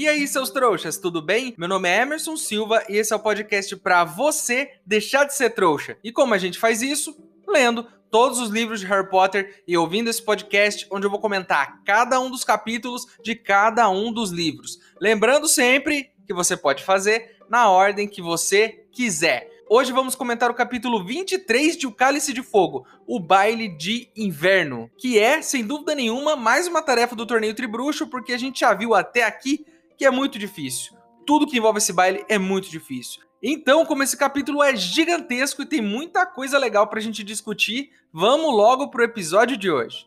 E aí, seus trouxas, tudo bem? Meu nome é Emerson Silva e esse é o podcast para você deixar de ser trouxa. E como a gente faz isso? Lendo todos os livros de Harry Potter e ouvindo esse podcast onde eu vou comentar cada um dos capítulos de cada um dos livros. Lembrando sempre que você pode fazer na ordem que você quiser. Hoje vamos comentar o capítulo 23 de O Cálice de Fogo, o baile de inverno, que é, sem dúvida nenhuma, mais uma tarefa do torneio Tribruxo, porque a gente já viu até aqui que é muito difícil. Tudo que envolve esse baile é muito difícil. Então, como esse capítulo é gigantesco e tem muita coisa legal pra gente discutir, vamos logo pro episódio de hoje.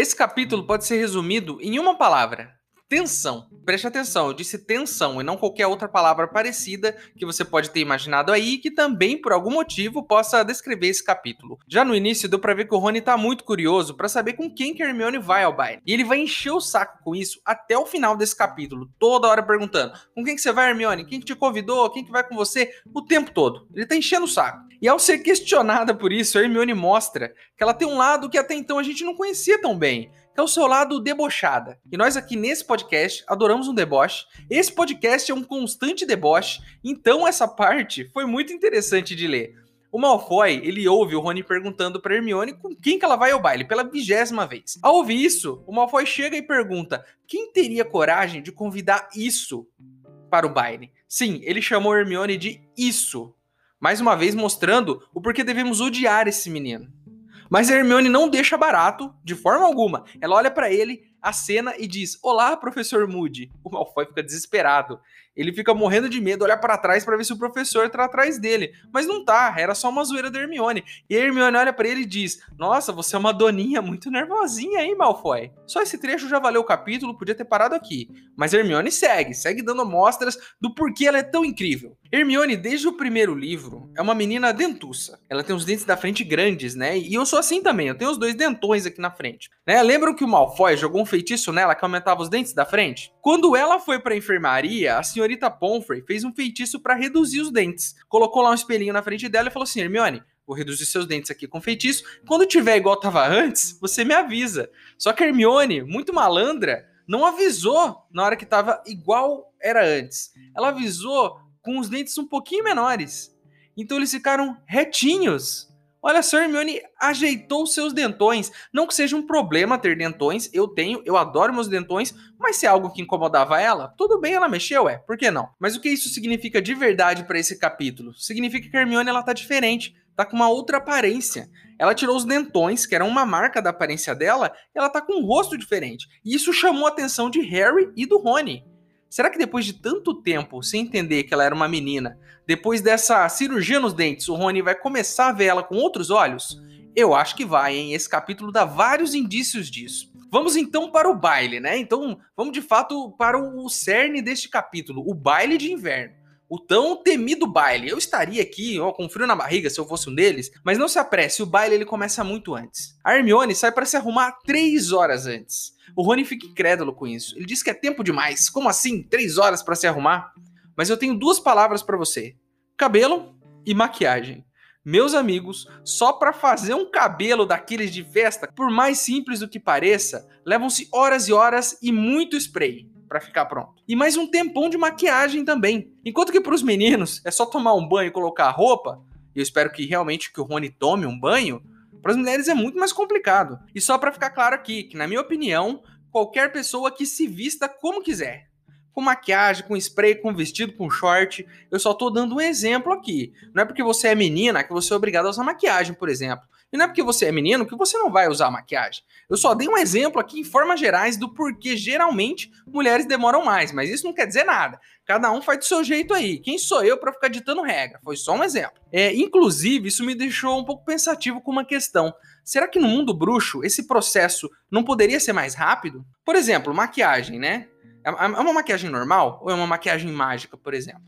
Esse capítulo pode ser resumido em uma palavra: tensão. Preste atenção, eu disse tensão e não qualquer outra palavra parecida que você pode ter imaginado aí que também, por algum motivo, possa descrever esse capítulo. Já no início deu pra ver que o Rony tá muito curioso para saber com quem que Hermione vai ao baile. E ele vai encher o saco com isso até o final desse capítulo, toda hora perguntando: com quem que você vai, Hermione? Quem que te convidou? Quem que vai com você? O tempo todo. Ele tá enchendo o saco. E ao ser questionada por isso, a Hermione mostra que ela tem um lado que até então a gente não conhecia tão bem que é o seu lado debochada. E nós aqui nesse podcast adoramos um deboche. Esse podcast é um constante deboche, então essa parte foi muito interessante de ler. O Malfoy, ele ouve o Rony perguntando para Hermione com quem que ela vai ao baile pela vigésima vez. Ao ouvir isso, o Malfoy chega e pergunta: quem teria coragem de convidar isso para o baile? Sim, ele chamou Hermione de isso. Mais uma vez mostrando o porquê devemos odiar esse menino. Mas a Hermione não deixa barato, de forma alguma. Ela olha para ele, a cena e diz: Olá, professor Moody. O Malfoy fica desesperado. Ele fica morrendo de medo, olha para trás para ver se o professor tá atrás dele. Mas não tá, era só uma zoeira da Hermione. E a Hermione olha para ele e diz: Nossa, você é uma doninha muito nervosinha, hein, Malfoy? Só esse trecho já valeu o capítulo, podia ter parado aqui. Mas Hermione segue, segue dando mostras do porquê ela é tão incrível. Hermione, desde o primeiro livro, é uma menina dentuça. Ela tem os dentes da frente grandes, né? E eu sou assim também, eu tenho os dois dentões aqui na frente. Né? Lembram que o Malfoy jogou um feitiço nela que aumentava os dentes da frente? Quando ela foi pra enfermaria, a senhorita Pomfrey fez um feitiço para reduzir os dentes. Colocou lá um espelhinho na frente dela e falou assim: Hermione, vou reduzir seus dentes aqui com feitiço. Quando tiver igual tava antes, você me avisa. Só que Hermione, muito malandra, não avisou na hora que tava igual era antes. Ela avisou com os dentes um pouquinho menores. Então eles ficaram retinhos. Olha só, Hermione ajeitou seus dentões. Não que seja um problema ter dentões, eu tenho, eu adoro meus dentões, mas se é algo que incomodava ela, tudo bem, ela mexeu, é, por que não? Mas o que isso significa de verdade para esse capítulo? Significa que a Hermione ela tá diferente, tá com uma outra aparência. Ela tirou os dentões, que eram uma marca da aparência dela, e ela tá com um rosto diferente. E isso chamou a atenção de Harry e do Rony. Será que depois de tanto tempo sem entender que ela era uma menina, depois dessa cirurgia nos dentes, o Rony vai começar a ver ela com outros olhos? Eu acho que vai, hein? Esse capítulo dá vários indícios disso. Vamos então para o baile, né? Então, vamos de fato para o cerne deste capítulo, o baile de inverno. O tão temido baile. Eu estaria aqui, ó, com frio na barriga se eu fosse um deles, mas não se apresse, o baile ele começa muito antes. A Hermione sai para se arrumar três horas antes. O Rony fica incrédulo com isso. Ele diz que é tempo demais. Como assim? Três horas para se arrumar? Mas eu tenho duas palavras para você: cabelo e maquiagem. Meus amigos, só para fazer um cabelo daqueles de festa, por mais simples do que pareça, levam-se horas e horas e muito spray para ficar pronto. E mais um tempão de maquiagem também. Enquanto que para os meninos é só tomar um banho e colocar a roupa, e eu espero que realmente que o Rony tome um banho, para as mulheres é muito mais complicado. E só para ficar claro aqui, que na minha opinião, qualquer pessoa que se vista como quiser. com maquiagem, com spray, com vestido, com short. Eu só tô dando um exemplo aqui. Não é porque você é menina que você é obrigado a usar maquiagem, por exemplo. E não é porque você é menino que você não vai usar maquiagem. Eu só dei um exemplo aqui em formas gerais do porquê geralmente mulheres demoram mais, mas isso não quer dizer nada. Cada um faz do seu jeito aí. Quem sou eu para ficar ditando regra? Foi só um exemplo. É, inclusive, isso me deixou um pouco pensativo com uma questão. Será que no mundo bruxo esse processo não poderia ser mais rápido? Por exemplo, maquiagem, né? É, é uma maquiagem normal ou é uma maquiagem mágica, por exemplo?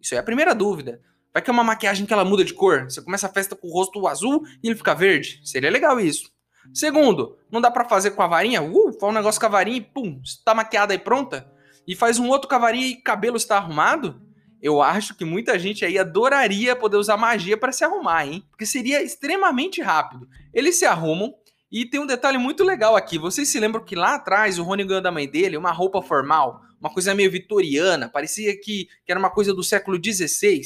Isso é a primeira dúvida. Vai que é uma maquiagem que ela muda de cor. Você começa a festa com o rosto azul e ele fica verde. Seria legal isso. Segundo, não dá para fazer com a varinha? Uh, faz um negócio com a varinha e pum, está maquiada e pronta? E faz um outro com a varinha e cabelo está arrumado? Eu acho que muita gente aí adoraria poder usar magia para se arrumar, hein? Porque seria extremamente rápido. Eles se arrumam e tem um detalhe muito legal aqui. Vocês se lembram que lá atrás o Rony ganhou da mãe dele uma roupa formal, uma coisa meio vitoriana, parecia que, que era uma coisa do século XVI.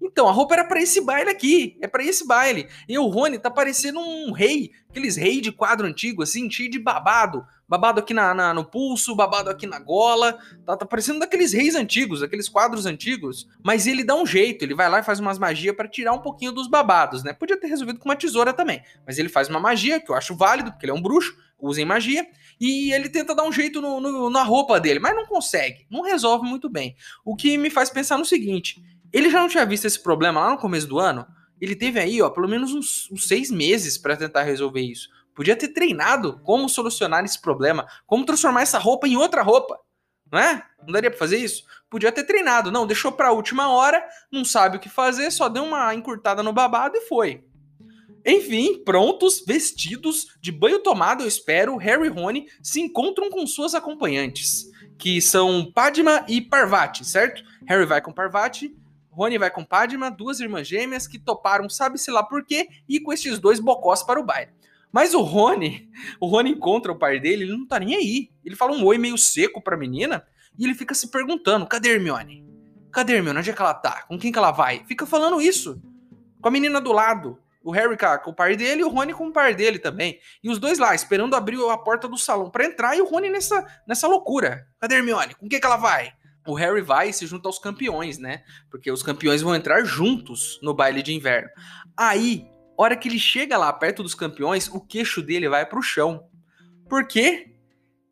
Então, a roupa era para esse baile aqui, é para esse baile. E o Rony tá parecendo um rei, aqueles rei de quadro antigo, assim, cheio de babado. Babado aqui na, na, no pulso, babado aqui na gola. Tá, tá parecendo daqueles reis antigos, aqueles quadros antigos. Mas ele dá um jeito, ele vai lá e faz umas magias para tirar um pouquinho dos babados, né? Podia ter resolvido com uma tesoura também. Mas ele faz uma magia, que eu acho válido, porque ele é um bruxo, usa em magia. E ele tenta dar um jeito no, no, na roupa dele, mas não consegue. Não resolve muito bem. O que me faz pensar no seguinte ele já não tinha visto esse problema lá no começo do ano? Ele teve aí, ó, pelo menos uns, uns seis meses para tentar resolver isso. Podia ter treinado como solucionar esse problema, como transformar essa roupa em outra roupa. Não é? Não daria para fazer isso? Podia ter treinado. Não, deixou para a última hora, não sabe o que fazer, só deu uma encurtada no babado e foi. Enfim, prontos, vestidos, de banho tomado, eu espero, Harry e Rony se encontram com suas acompanhantes, que são Padma e Parvati, certo? Harry vai com Parvati, Rony vai com Padma, duas irmãs gêmeas que toparam, sabe-se lá por quê, e com estes dois bocós para o baile. Mas o Rony, o Rony encontra o pai dele, ele não tá nem aí. Ele fala um oi meio seco pra menina e ele fica se perguntando: cadê Hermione? Cadê Hermione? Onde é que ela tá? Com quem que ela vai? Fica falando isso. Com a menina do lado. O Harry com o pai dele e o Rony com o pai dele também. E os dois lá, esperando abrir a porta do salão para entrar e o Rony nessa, nessa loucura. Cadê Hermione? Com quem que ela vai? O Harry vai e se junta aos campeões, né? Porque os campeões vão entrar juntos no baile de inverno. Aí, hora que ele chega lá perto dos campeões, o queixo dele vai pro chão. Por quê?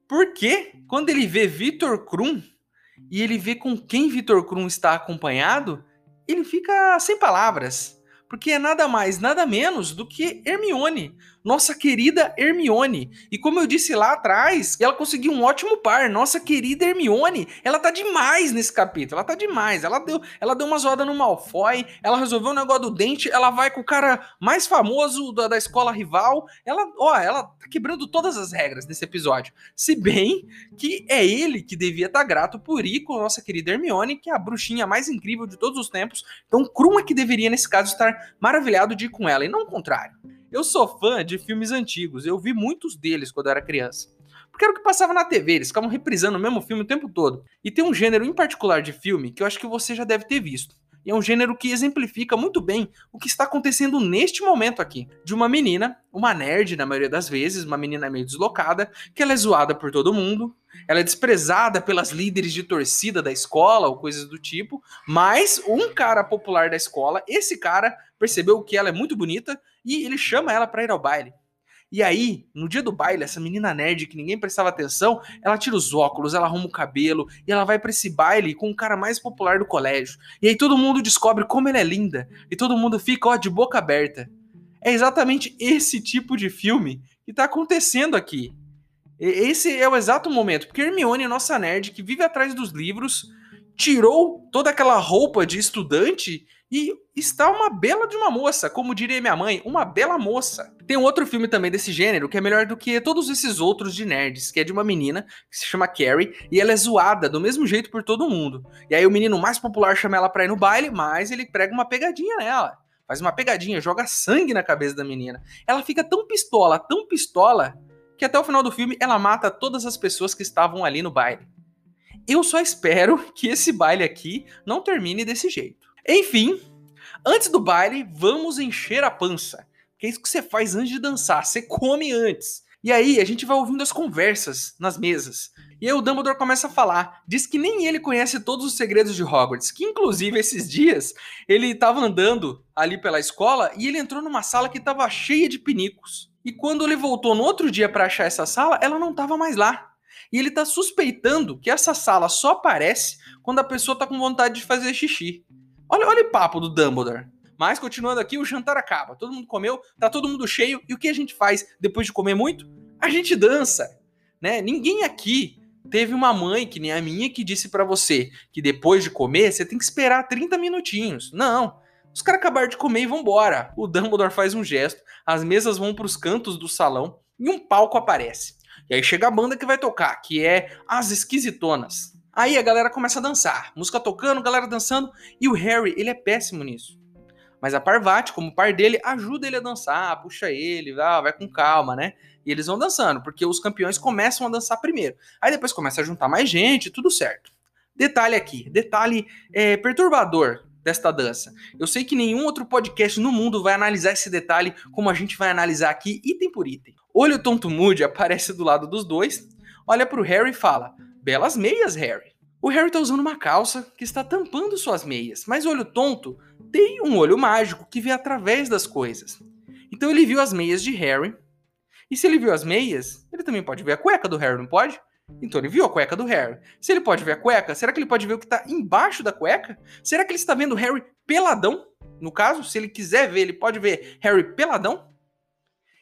Porque quando ele vê Vitor Krum e ele vê com quem Vitor Krum está acompanhado, ele fica sem palavras. Porque é nada mais, nada menos do que Hermione, nossa querida Hermione. E como eu disse lá atrás, ela conseguiu um ótimo par. Nossa querida Hermione, ela tá demais nesse capítulo. Ela tá demais. Ela deu, ela deu uma zoada no Malfoy, ela resolveu o um negócio do dente, ela vai com o cara mais famoso da, da escola rival. Ela, ó, ela tá quebrando todas as regras desse episódio. Se bem que é ele que devia estar tá grato por ir com nossa querida Hermione, que é a bruxinha mais incrível de todos os tempos. Então, Krum é que deveria, nesse caso, estar maravilhado de ir com ela, e não o contrário. Eu sou fã de filmes antigos, eu vi muitos deles quando eu era criança. Porque era o que passava na TV, eles ficavam reprisando o mesmo filme o tempo todo. E tem um gênero em particular de filme que eu acho que você já deve ter visto. E é um gênero que exemplifica muito bem o que está acontecendo neste momento aqui. De uma menina, uma nerd na maioria das vezes, uma menina meio deslocada, que ela é zoada por todo mundo, ela é desprezada pelas líderes de torcida da escola ou coisas do tipo, mas um cara popular da escola, esse cara percebeu que ela é muito bonita e ele chama ela para ir ao baile. E aí, no dia do baile, essa menina nerd que ninguém prestava atenção, ela tira os óculos, ela arruma o cabelo e ela vai para esse baile com o cara mais popular do colégio. E aí todo mundo descobre como ela é linda e todo mundo fica ó de boca aberta. É exatamente esse tipo de filme que tá acontecendo aqui. Esse é o exato momento, porque Hermione, nossa nerd que vive atrás dos livros, tirou toda aquela roupa de estudante e está uma bela de uma moça, como diria minha mãe, uma bela moça. Tem um outro filme também desse gênero que é melhor do que todos esses outros de nerds, que é de uma menina que se chama Carrie e ela é zoada do mesmo jeito por todo mundo. E aí o menino mais popular chama ela pra ir no baile, mas ele prega uma pegadinha nela. Faz uma pegadinha, joga sangue na cabeça da menina. Ela fica tão pistola, tão pistola, que até o final do filme ela mata todas as pessoas que estavam ali no baile. Eu só espero que esse baile aqui não termine desse jeito. Enfim, antes do baile, vamos encher a pança. Que é isso que você faz antes de dançar. Você come antes. E aí a gente vai ouvindo as conversas nas mesas. E aí o Dumbledore começa a falar, diz que nem ele conhece todos os segredos de Hogwarts, que inclusive esses dias ele estava andando ali pela escola e ele entrou numa sala que estava cheia de pinicos. E quando ele voltou no outro dia para achar essa sala, ela não estava mais lá. E ele está suspeitando que essa sala só aparece quando a pessoa está com vontade de fazer xixi. Olha, olha o papo do Dumbledore. Mas continuando aqui, o jantar acaba. Todo mundo comeu, tá todo mundo cheio. E o que a gente faz depois de comer muito? A gente dança, né? Ninguém aqui teve uma mãe que nem a minha que disse para você que depois de comer você tem que esperar 30 minutinhos. Não. Os caras acabaram de comer e vão embora. O Dumbledore faz um gesto, as mesas vão para os cantos do salão e um palco aparece. E aí chega a banda que vai tocar, que é As Esquisitonas. Aí a galera começa a dançar, música tocando, galera dançando, e o Harry, ele é péssimo nisso. Mas a Parvati, como par dele, ajuda ele a dançar, puxa ele, vai com calma, né? E eles vão dançando, porque os campeões começam a dançar primeiro. Aí depois começa a juntar mais gente, tudo certo. Detalhe aqui, detalhe é, perturbador desta dança. Eu sei que nenhum outro podcast no mundo vai analisar esse detalhe como a gente vai analisar aqui, item por item. Olho Tonto Moody aparece do lado dos dois, olha pro Harry e fala: Belas meias, Harry. O Harry tá usando uma calça que está tampando suas meias, mas o olho tonto tem um olho mágico que vê através das coisas. Então ele viu as meias de Harry. E se ele viu as meias, ele também pode ver a cueca do Harry, não pode? Então ele viu a cueca do Harry. Se ele pode ver a cueca, será que ele pode ver o que está embaixo da cueca? Será que ele está vendo Harry peladão? No caso, se ele quiser ver, ele pode ver Harry peladão?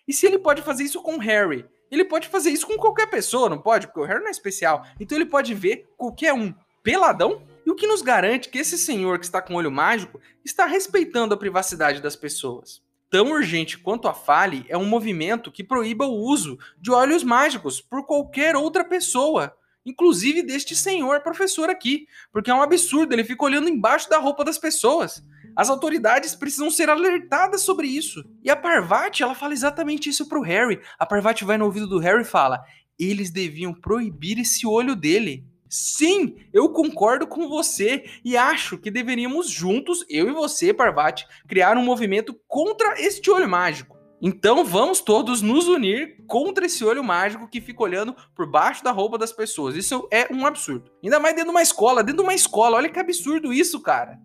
E se ele pode fazer isso com Harry, ele pode fazer isso com qualquer pessoa, não pode? Porque o Harry não é especial. Então ele pode ver qualquer um peladão? E o que nos garante que esse senhor que está com olho mágico está respeitando a privacidade das pessoas? Tão urgente quanto a fale é um movimento que proíba o uso de olhos mágicos por qualquer outra pessoa, inclusive deste senhor professor aqui, porque é um absurdo, ele fica olhando embaixo da roupa das pessoas. As autoridades precisam ser alertadas sobre isso. E a Parvati, ela fala exatamente isso pro Harry. A Parvati vai no ouvido do Harry e fala: "Eles deviam proibir esse olho dele". Sim, eu concordo com você e acho que deveríamos juntos, eu e você, Parvati, criar um movimento contra este olho mágico. Então vamos todos nos unir contra esse olho mágico que fica olhando por baixo da roupa das pessoas. Isso é um absurdo. Ainda mais dentro de uma escola, dentro de uma escola. Olha que absurdo isso, cara.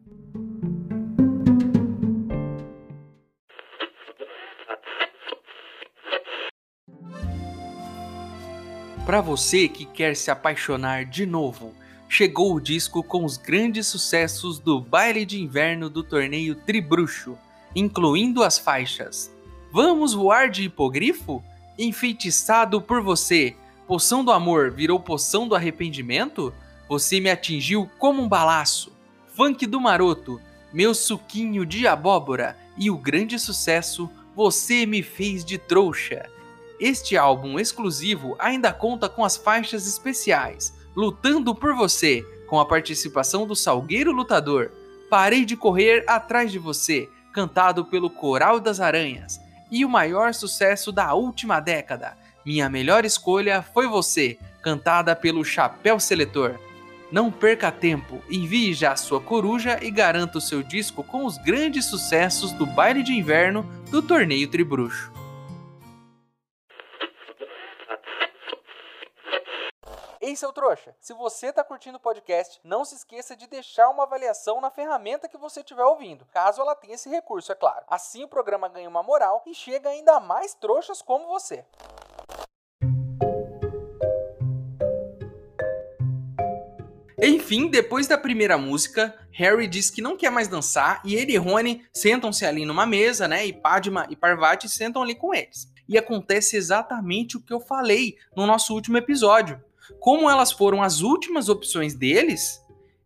Para você que quer se apaixonar de novo, chegou o disco com os grandes sucessos do baile de inverno do torneio Tribruxo, incluindo as faixas Vamos voar de hipogrifo? Enfeitiçado por você, poção do amor virou poção do arrependimento? Você me atingiu como um balaço. Funk do maroto, meu suquinho de abóbora e o grande sucesso, você me fez de trouxa. Este álbum exclusivo ainda conta com as faixas especiais Lutando por Você, com a participação do Salgueiro Lutador, Parei de Correr Atrás de Você, cantado pelo Coral das Aranhas, e o maior sucesso da última década, Minha Melhor Escolha Foi Você, cantada pelo Chapéu Seletor. Não perca tempo, envie já sua coruja e garanta o seu disco com os grandes sucessos do baile de inverno do torneio Tribruxo. Ei, seu trouxa, se você está curtindo o podcast, não se esqueça de deixar uma avaliação na ferramenta que você estiver ouvindo, caso ela tenha esse recurso, é claro. Assim o programa ganha uma moral e chega ainda mais trouxas como você. Enfim, depois da primeira música, Harry diz que não quer mais dançar e ele e Rony sentam-se ali numa mesa, né? E Padma e Parvati sentam ali com eles. E acontece exatamente o que eu falei no nosso último episódio como elas foram as últimas opções deles,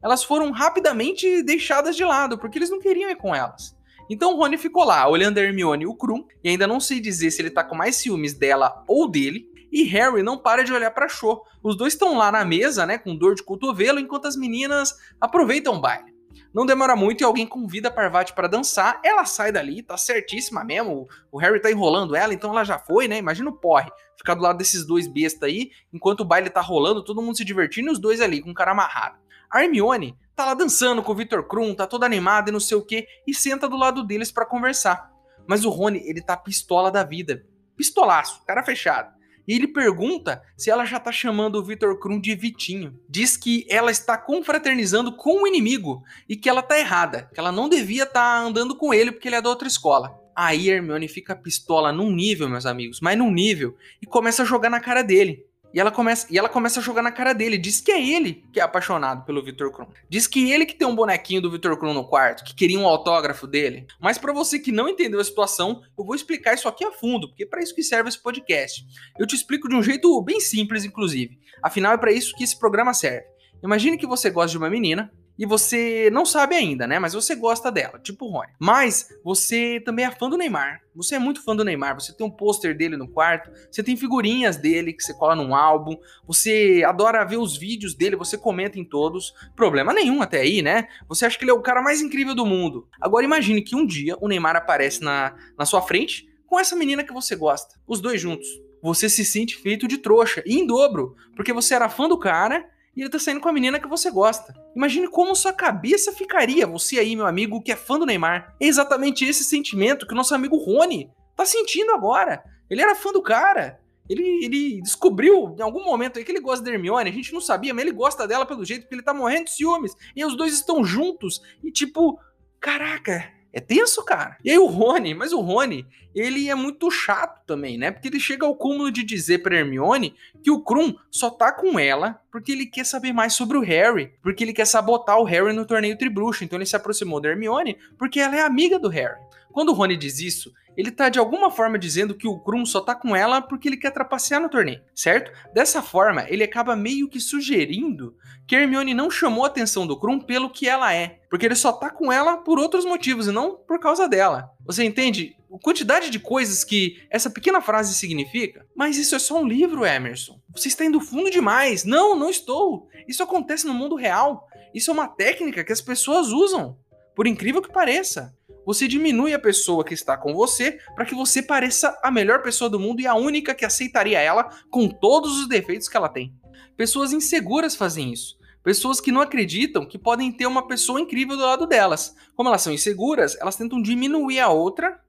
elas foram rapidamente deixadas de lado, porque eles não queriam ir com elas. Então o Rony ficou lá, olhando a Hermione e o Krum, e ainda não sei dizer se ele tá com mais ciúmes dela ou dele, e Harry não para de olhar para Cho. Os dois estão lá na mesa, né, com dor de cotovelo, enquanto as meninas aproveitam o baile. Não demora muito e alguém convida a Parvati para dançar. Ela sai dali, tá certíssima mesmo. O Harry tá enrolando ela, então ela já foi, né? Imagina o porre. Ficar do lado desses dois bestas aí, enquanto o baile tá rolando, todo mundo se divertindo e os dois ali, com o cara amarrado. A Hermione tá lá dançando com o Victor Krum, tá toda animada e não sei o que, e senta do lado deles para conversar. Mas o Rony, ele tá pistola da vida. Pistolaço, cara fechado. e ele pergunta se ela já tá chamando o Victor Krum de Vitinho. Diz que ela está confraternizando com o inimigo e que ela tá errada, que ela não devia estar tá andando com ele porque ele é da outra escola. Aí Hermione fica pistola num nível, meus amigos, mas num nível, e começa a jogar na cara dele. E ela começa, e ela começa a jogar na cara dele. Diz que é ele que é apaixonado pelo Victor Krum. Diz que ele que tem um bonequinho do Victor Krum no quarto, que queria um autógrafo dele. Mas para você que não entendeu a situação, eu vou explicar isso aqui a fundo, porque é para isso que serve esse podcast. Eu te explico de um jeito bem simples, inclusive. Afinal, é para isso que esse programa serve. Imagine que você gosta de uma menina, e você não sabe ainda, né? Mas você gosta dela, tipo o Rony. Mas você também é fã do Neymar. Você é muito fã do Neymar. Você tem um pôster dele no quarto, você tem figurinhas dele que você cola num álbum, você adora ver os vídeos dele, você comenta em todos. Problema nenhum até aí, né? Você acha que ele é o cara mais incrível do mundo. Agora imagine que um dia o Neymar aparece na, na sua frente com essa menina que você gosta. Os dois juntos. Você se sente feito de trouxa, e em dobro, porque você era fã do cara e ele tá saindo com a menina que você gosta. Imagine como sua cabeça ficaria, você aí, meu amigo, que é fã do Neymar. É exatamente esse sentimento que o nosso amigo Rony tá sentindo agora. Ele era fã do cara. Ele, ele descobriu em algum momento aí que ele gosta da Hermione, a gente não sabia, mas ele gosta dela pelo jeito que ele tá morrendo de ciúmes. E os dois estão juntos. E tipo, caraca, é tenso, cara. E aí o Rony, mas o Rony, ele é muito chato também, né? Porque ele chega ao cúmulo de dizer pra Hermione que o Krum só tá com ela porque ele quer saber mais sobre o Harry, porque ele quer sabotar o Harry no torneio Tribruxo. Então ele se aproximou da Hermione porque ela é amiga do Harry. Quando o Rony diz isso, ele tá de alguma forma dizendo que o Krum só tá com ela porque ele quer trapacear no torneio, certo? Dessa forma, ele acaba meio que sugerindo que Hermione não chamou a atenção do Krum pelo que ela é, porque ele só tá com ela por outros motivos e não por causa dela. Você entende a quantidade de coisas que essa pequena frase significa? Mas isso é só um livro, Emerson. Você está indo fundo demais. Não, não estou. Isso acontece no mundo real. Isso é uma técnica que as pessoas usam. Por incrível que pareça você diminui a pessoa que está com você para que você pareça a melhor pessoa do mundo e a única que aceitaria ela com todos os defeitos que ela tem. Pessoas inseguras fazem isso. Pessoas que não acreditam que podem ter uma pessoa incrível do lado delas. Como elas são inseguras, elas tentam diminuir a outra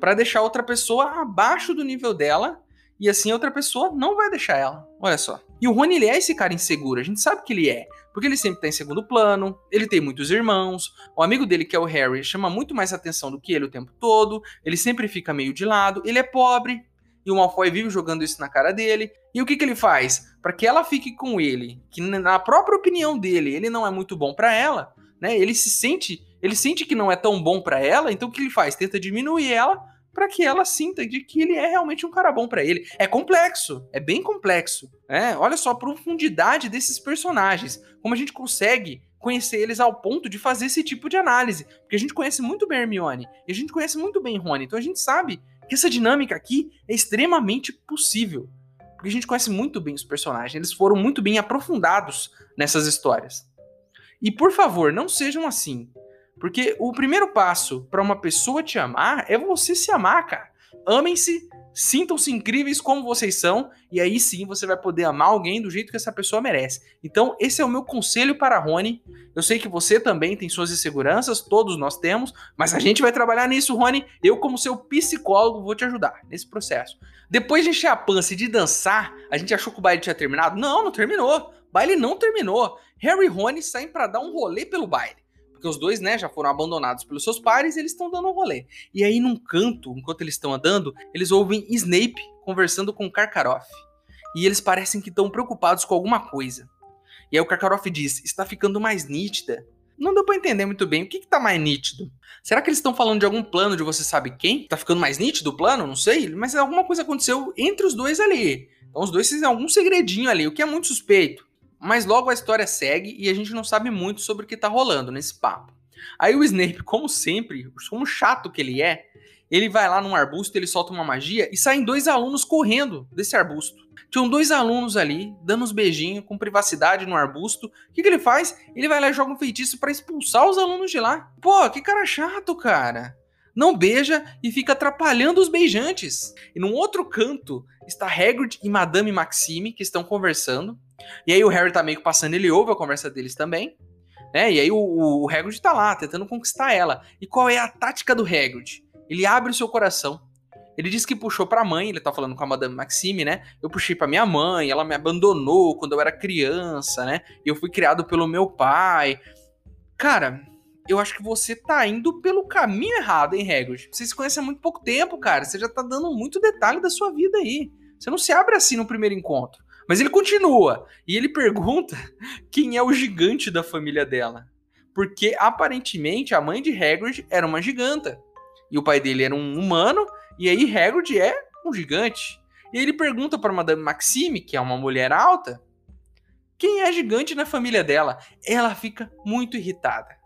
para deixar outra pessoa abaixo do nível dela e assim a outra pessoa não vai deixar ela. Olha só. E o Rony, ele é esse cara inseguro, a gente sabe que ele é. Porque ele sempre tá em segundo plano, ele tem muitos irmãos, o amigo dele, que é o Harry, chama muito mais atenção do que ele o tempo todo, ele sempre fica meio de lado, ele é pobre, e o Malfoy vive jogando isso na cara dele. E o que, que ele faz? Para que ela fique com ele, que na própria opinião dele, ele não é muito bom para ela, né? Ele se sente, ele sente que não é tão bom para ela, então o que ele faz? Tenta diminuir ela para que ela sinta de que ele é realmente um cara bom para ele. É complexo, é bem complexo. Né? Olha só a profundidade desses personagens, como a gente consegue conhecer eles ao ponto de fazer esse tipo de análise, porque a gente conhece muito bem Hermione e a gente conhece muito bem Rony, então a gente sabe que essa dinâmica aqui é extremamente possível, porque a gente conhece muito bem os personagens, eles foram muito bem aprofundados nessas histórias. E por favor, não sejam assim. Porque o primeiro passo para uma pessoa te amar é você se amar, cara. Amem-se, sintam-se incríveis como vocês são, e aí sim você vai poder amar alguém do jeito que essa pessoa merece. Então, esse é o meu conselho para a Rony. Eu sei que você também tem suas inseguranças, todos nós temos, mas a gente vai trabalhar nisso, Rony. Eu, como seu psicólogo, vou te ajudar nesse processo. Depois de encher a pança e de dançar, a gente achou que o baile tinha terminado? Não, não terminou. O baile não terminou. Harry e Rony saem para dar um rolê pelo baile porque os dois, né, já foram abandonados pelos seus pares e eles estão dando um rolê. E aí, num canto, enquanto eles estão andando, eles ouvem Snape conversando com Karkaroff. E eles parecem que estão preocupados com alguma coisa. E aí o Karkaroff diz: está ficando mais nítida. Não deu para entender muito bem o que, que tá mais nítido. Será que eles estão falando de algum plano de você sabe quem? Tá ficando mais nítido o plano? Não sei, mas alguma coisa aconteceu entre os dois ali. Então os dois fizeram algum segredinho ali, o que é muito suspeito. Mas logo a história segue e a gente não sabe muito sobre o que tá rolando nesse papo. Aí o Snape, como sempre, como chato que ele é, ele vai lá num arbusto, ele solta uma magia e saem dois alunos correndo desse arbusto. Tinham dois alunos ali, dando uns beijinhos com privacidade no arbusto. O que, que ele faz? Ele vai lá e joga um feitiço para expulsar os alunos de lá. Pô, que cara chato, cara. Não beija e fica atrapalhando os beijantes. E num outro canto está Hagrid e Madame Maxime que estão conversando. E aí o Harry tá meio que passando, ele ouve a conversa deles também. Né? E aí o, o Hagrid tá lá, tentando conquistar ela. E qual é a tática do Hagrid? Ele abre o seu coração. Ele disse que puxou pra mãe, ele tá falando com a Madame Maxime, né? Eu puxei pra minha mãe, ela me abandonou quando eu era criança, né? Eu fui criado pelo meu pai. Cara, eu acho que você tá indo pelo caminho errado, hein, Hagrid? Você se conhece há muito pouco tempo, cara. Você já tá dando muito detalhe da sua vida aí. Você não se abre assim no primeiro encontro. Mas ele continua. E ele pergunta quem é o gigante da família dela. Porque aparentemente a mãe de Hagrid era uma giganta. E o pai dele era um humano. E aí Hagrid é um gigante. E ele pergunta para Madame Maxime, que é uma mulher alta, quem é gigante na família dela. Ela fica muito irritada.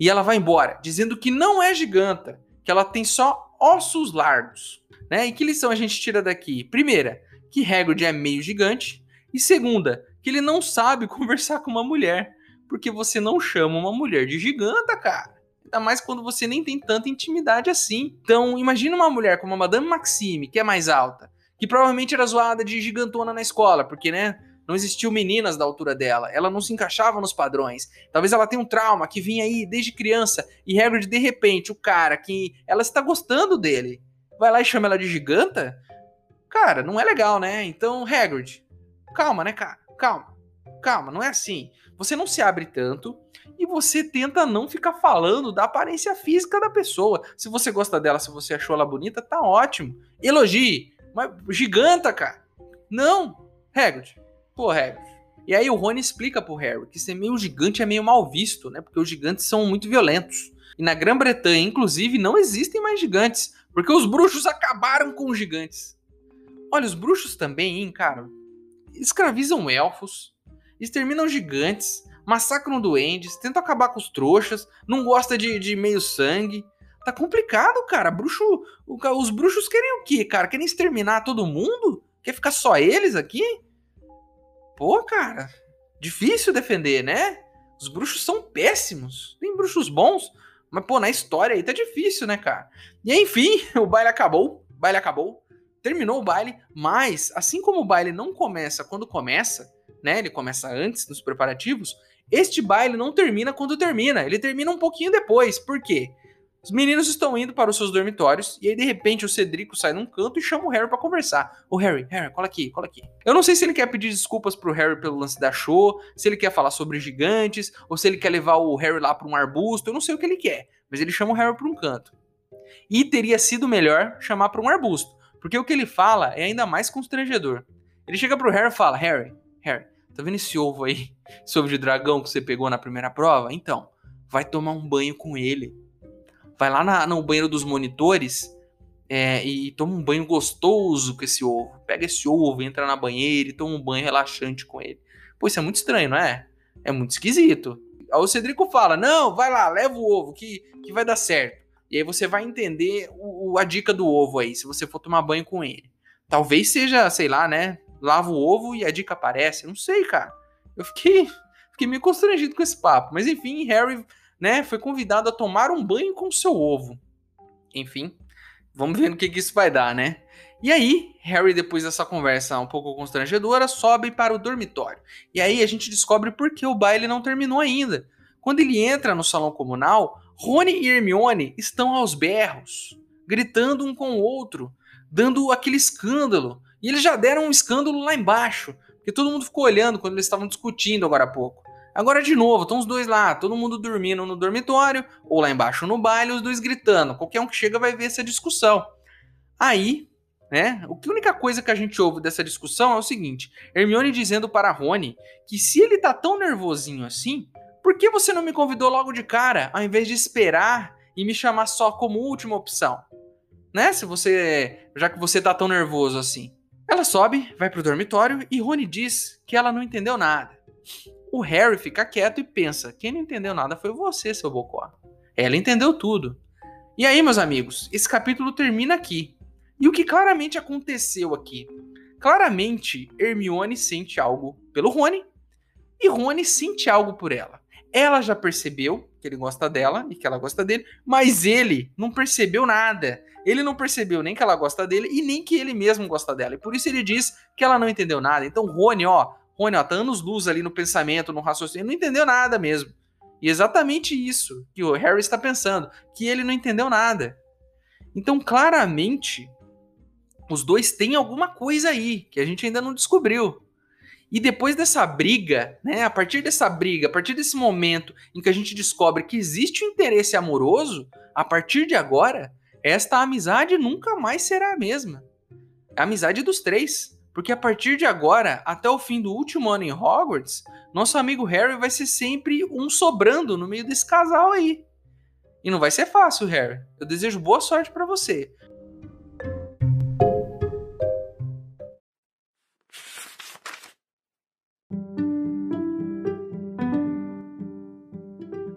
E ela vai embora, dizendo que não é giganta, que ela tem só ossos largos. Né? E que lição a gente tira daqui? Primeira, que Hagrid é meio gigante. E segunda, que ele não sabe conversar com uma mulher. Porque você não chama uma mulher de giganta, cara. Ainda mais quando você nem tem tanta intimidade assim. Então, imagina uma mulher como a Madame Maxime, que é mais alta, que provavelmente era zoada de gigantona na escola, porque, né? Não existiu meninas da altura dela, ela não se encaixava nos padrões. Talvez ela tenha um trauma que vinha aí desde criança e Hagrid, de repente, o cara que ela está gostando dele, vai lá e chama ela de giganta? Cara, não é legal, né? Então, Hagrid, calma, né, cara? Calma. Calma, não é assim. Você não se abre tanto e você tenta não ficar falando da aparência física da pessoa. Se você gosta dela, se você achou ela bonita, tá ótimo. Elogie, mas giganta, cara. Não, Hagrid. Pô, Hagrid. E aí o Rony explica pro Harry que ser meio gigante é meio mal visto, né? Porque os gigantes são muito violentos. E na Grã-Bretanha, inclusive, não existem mais gigantes, porque os bruxos acabaram com os gigantes. Olha, os bruxos também, hein, cara? Escravizam elfos, exterminam gigantes, massacram duendes, tentam acabar com os trouxas, não gosta de, de meio sangue. Tá complicado, cara. Bruxo, os bruxos querem o quê, cara? Querem exterminar todo mundo? Quer ficar só eles aqui? Pô, cara, difícil defender, né? Os bruxos são péssimos. Tem bruxos bons, mas, pô, na história aí tá difícil, né, cara? E enfim, o baile acabou. O baile acabou. Terminou o baile, mas assim como o baile não começa quando começa, né? Ele começa antes dos preparativos. Este baile não termina quando termina. Ele termina um pouquinho depois. Por quê? Os meninos estão indo para os seus dormitórios e aí de repente o Cedrico sai num canto e chama o Harry para conversar. O Harry, Harry, cola aqui, cola aqui. Eu não sei se ele quer pedir desculpas pro Harry pelo lance da show, se ele quer falar sobre gigantes, ou se ele quer levar o Harry lá para um arbusto, eu não sei o que ele quer, mas ele chama o Harry para um canto. E teria sido melhor chamar para um arbusto, porque o que ele fala é ainda mais constrangedor. Ele chega pro Harry e fala: "Harry, Harry, tá vendo esse ovo aí, esse ovo de dragão que você pegou na primeira prova? Então, vai tomar um banho com ele." Vai lá na, no banheiro dos monitores é, e toma um banho gostoso com esse ovo. Pega esse ovo, entra na banheira e toma um banho relaxante com ele. Pô, isso é muito estranho, não é? É muito esquisito. Aí o Cedrico fala: Não, vai lá, leva o ovo que, que vai dar certo. E aí você vai entender o, a dica do ovo aí, se você for tomar banho com ele. Talvez seja, sei lá, né? Lava o ovo e a dica aparece. Não sei, cara. Eu fiquei, fiquei meio constrangido com esse papo. Mas enfim, Harry né, foi convidado a tomar um banho com seu ovo. Enfim, vamos ver no que, que isso vai dar, né? E aí, Harry, depois dessa conversa um pouco constrangedora, sobe para o dormitório. E aí a gente descobre por que o baile não terminou ainda. Quando ele entra no salão comunal, Rony e Hermione estão aos berros, gritando um com o outro, dando aquele escândalo. E eles já deram um escândalo lá embaixo, porque todo mundo ficou olhando quando eles estavam discutindo agora há pouco. Agora, de novo, estão os dois lá, todo mundo dormindo no dormitório, ou lá embaixo no baile, os dois gritando. Qualquer um que chega vai ver essa discussão. Aí, né, a única coisa que a gente ouve dessa discussão é o seguinte: Hermione dizendo para Rony que se ele tá tão nervosinho assim, por que você não me convidou logo de cara, ao invés de esperar e me chamar só como última opção? Né? Se você. Já que você tá tão nervoso assim. Ela sobe, vai pro dormitório e Rony diz que ela não entendeu nada. O Harry fica quieto e pensa: quem não entendeu nada foi você, seu bocó. Ela entendeu tudo. E aí, meus amigos, esse capítulo termina aqui. E o que claramente aconteceu aqui? Claramente, Hermione sente algo pelo Rony e Rony sente algo por ela. Ela já percebeu que ele gosta dela e que ela gosta dele, mas ele não percebeu nada. Ele não percebeu nem que ela gosta dele e nem que ele mesmo gosta dela. E por isso ele diz que ela não entendeu nada. Então, Rony, ó, Rony, ó, tá anos luz ali no pensamento, no raciocínio, não entendeu nada mesmo. E exatamente isso que o Harry está pensando, que ele não entendeu nada. Então, claramente, Os dois têm alguma coisa aí que a gente ainda não descobriu. E depois dessa briga, né, a partir dessa briga, a partir desse momento em que a gente descobre que existe um interesse amoroso, a partir de agora, esta amizade nunca mais será a mesma. É a amizade dos três. Porque a partir de agora, até o fim do último ano em Hogwarts, nosso amigo Harry vai ser sempre um sobrando no meio desse casal aí. E não vai ser fácil, Harry. Eu desejo boa sorte para você.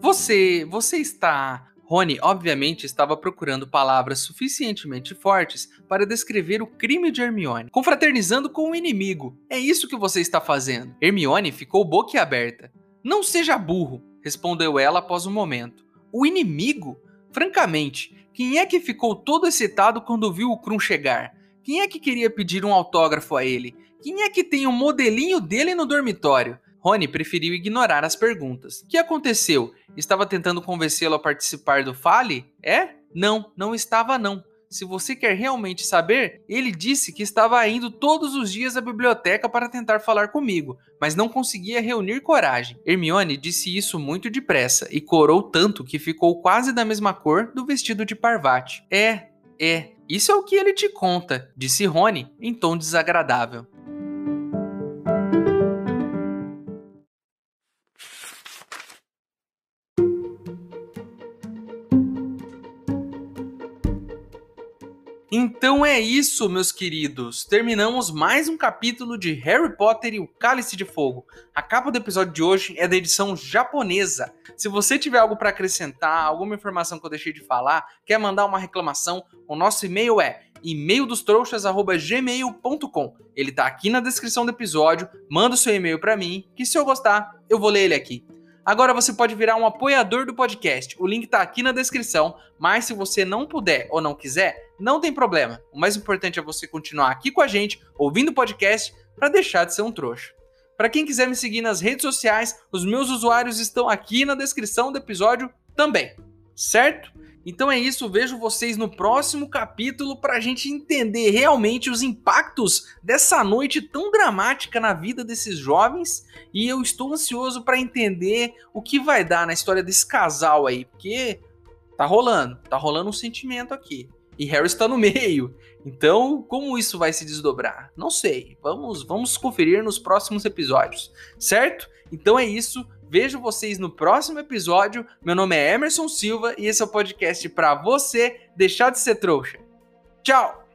Você, você está Rony, obviamente, estava procurando palavras suficientemente fortes para descrever o crime de Hermione, confraternizando com o inimigo. É isso que você está fazendo. Hermione ficou boquiaberta. Não seja burro, respondeu ela após um momento. O inimigo? Francamente, quem é que ficou todo excitado quando viu o Krum chegar? Quem é que queria pedir um autógrafo a ele? Quem é que tem um modelinho dele no dormitório? Rony preferiu ignorar as perguntas. O que aconteceu? Estava tentando convencê-lo a participar do Fale? É? Não, não estava não. Se você quer realmente saber, ele disse que estava indo todos os dias à biblioteca para tentar falar comigo, mas não conseguia reunir coragem. Hermione disse isso muito depressa e corou tanto que ficou quase da mesma cor do vestido de Parvati. É, é, isso é o que ele te conta, disse Rony em tom desagradável. Então é isso, meus queridos. Terminamos mais um capítulo de Harry Potter e o Cálice de Fogo. A capa do episódio de hoje é da edição japonesa. Se você tiver algo para acrescentar, alguma informação que eu deixei de falar, quer mandar uma reclamação, o nosso e-mail é e-maildostrouxas@gmail.com. Ele tá aqui na descrição do episódio. Manda o seu e-mail para mim, que se eu gostar, eu vou ler ele aqui. Agora você pode virar um apoiador do podcast. O link está aqui na descrição, mas se você não puder ou não quiser, não tem problema. O mais importante é você continuar aqui com a gente, ouvindo o podcast, para deixar de ser um trouxa. Para quem quiser me seguir nas redes sociais, os meus usuários estão aqui na descrição do episódio também, certo? Então é isso, vejo vocês no próximo capítulo para a gente entender realmente os impactos dessa noite tão dramática na vida desses jovens. E eu estou ansioso para entender o que vai dar na história desse casal aí, porque tá rolando, tá rolando um sentimento aqui. E Harry está no meio. Então, como isso vai se desdobrar? Não sei. Vamos, vamos conferir nos próximos episódios, certo? Então é isso. Vejo vocês no próximo episódio. Meu nome é Emerson Silva e esse é o podcast para você deixar de ser trouxa. Tchau!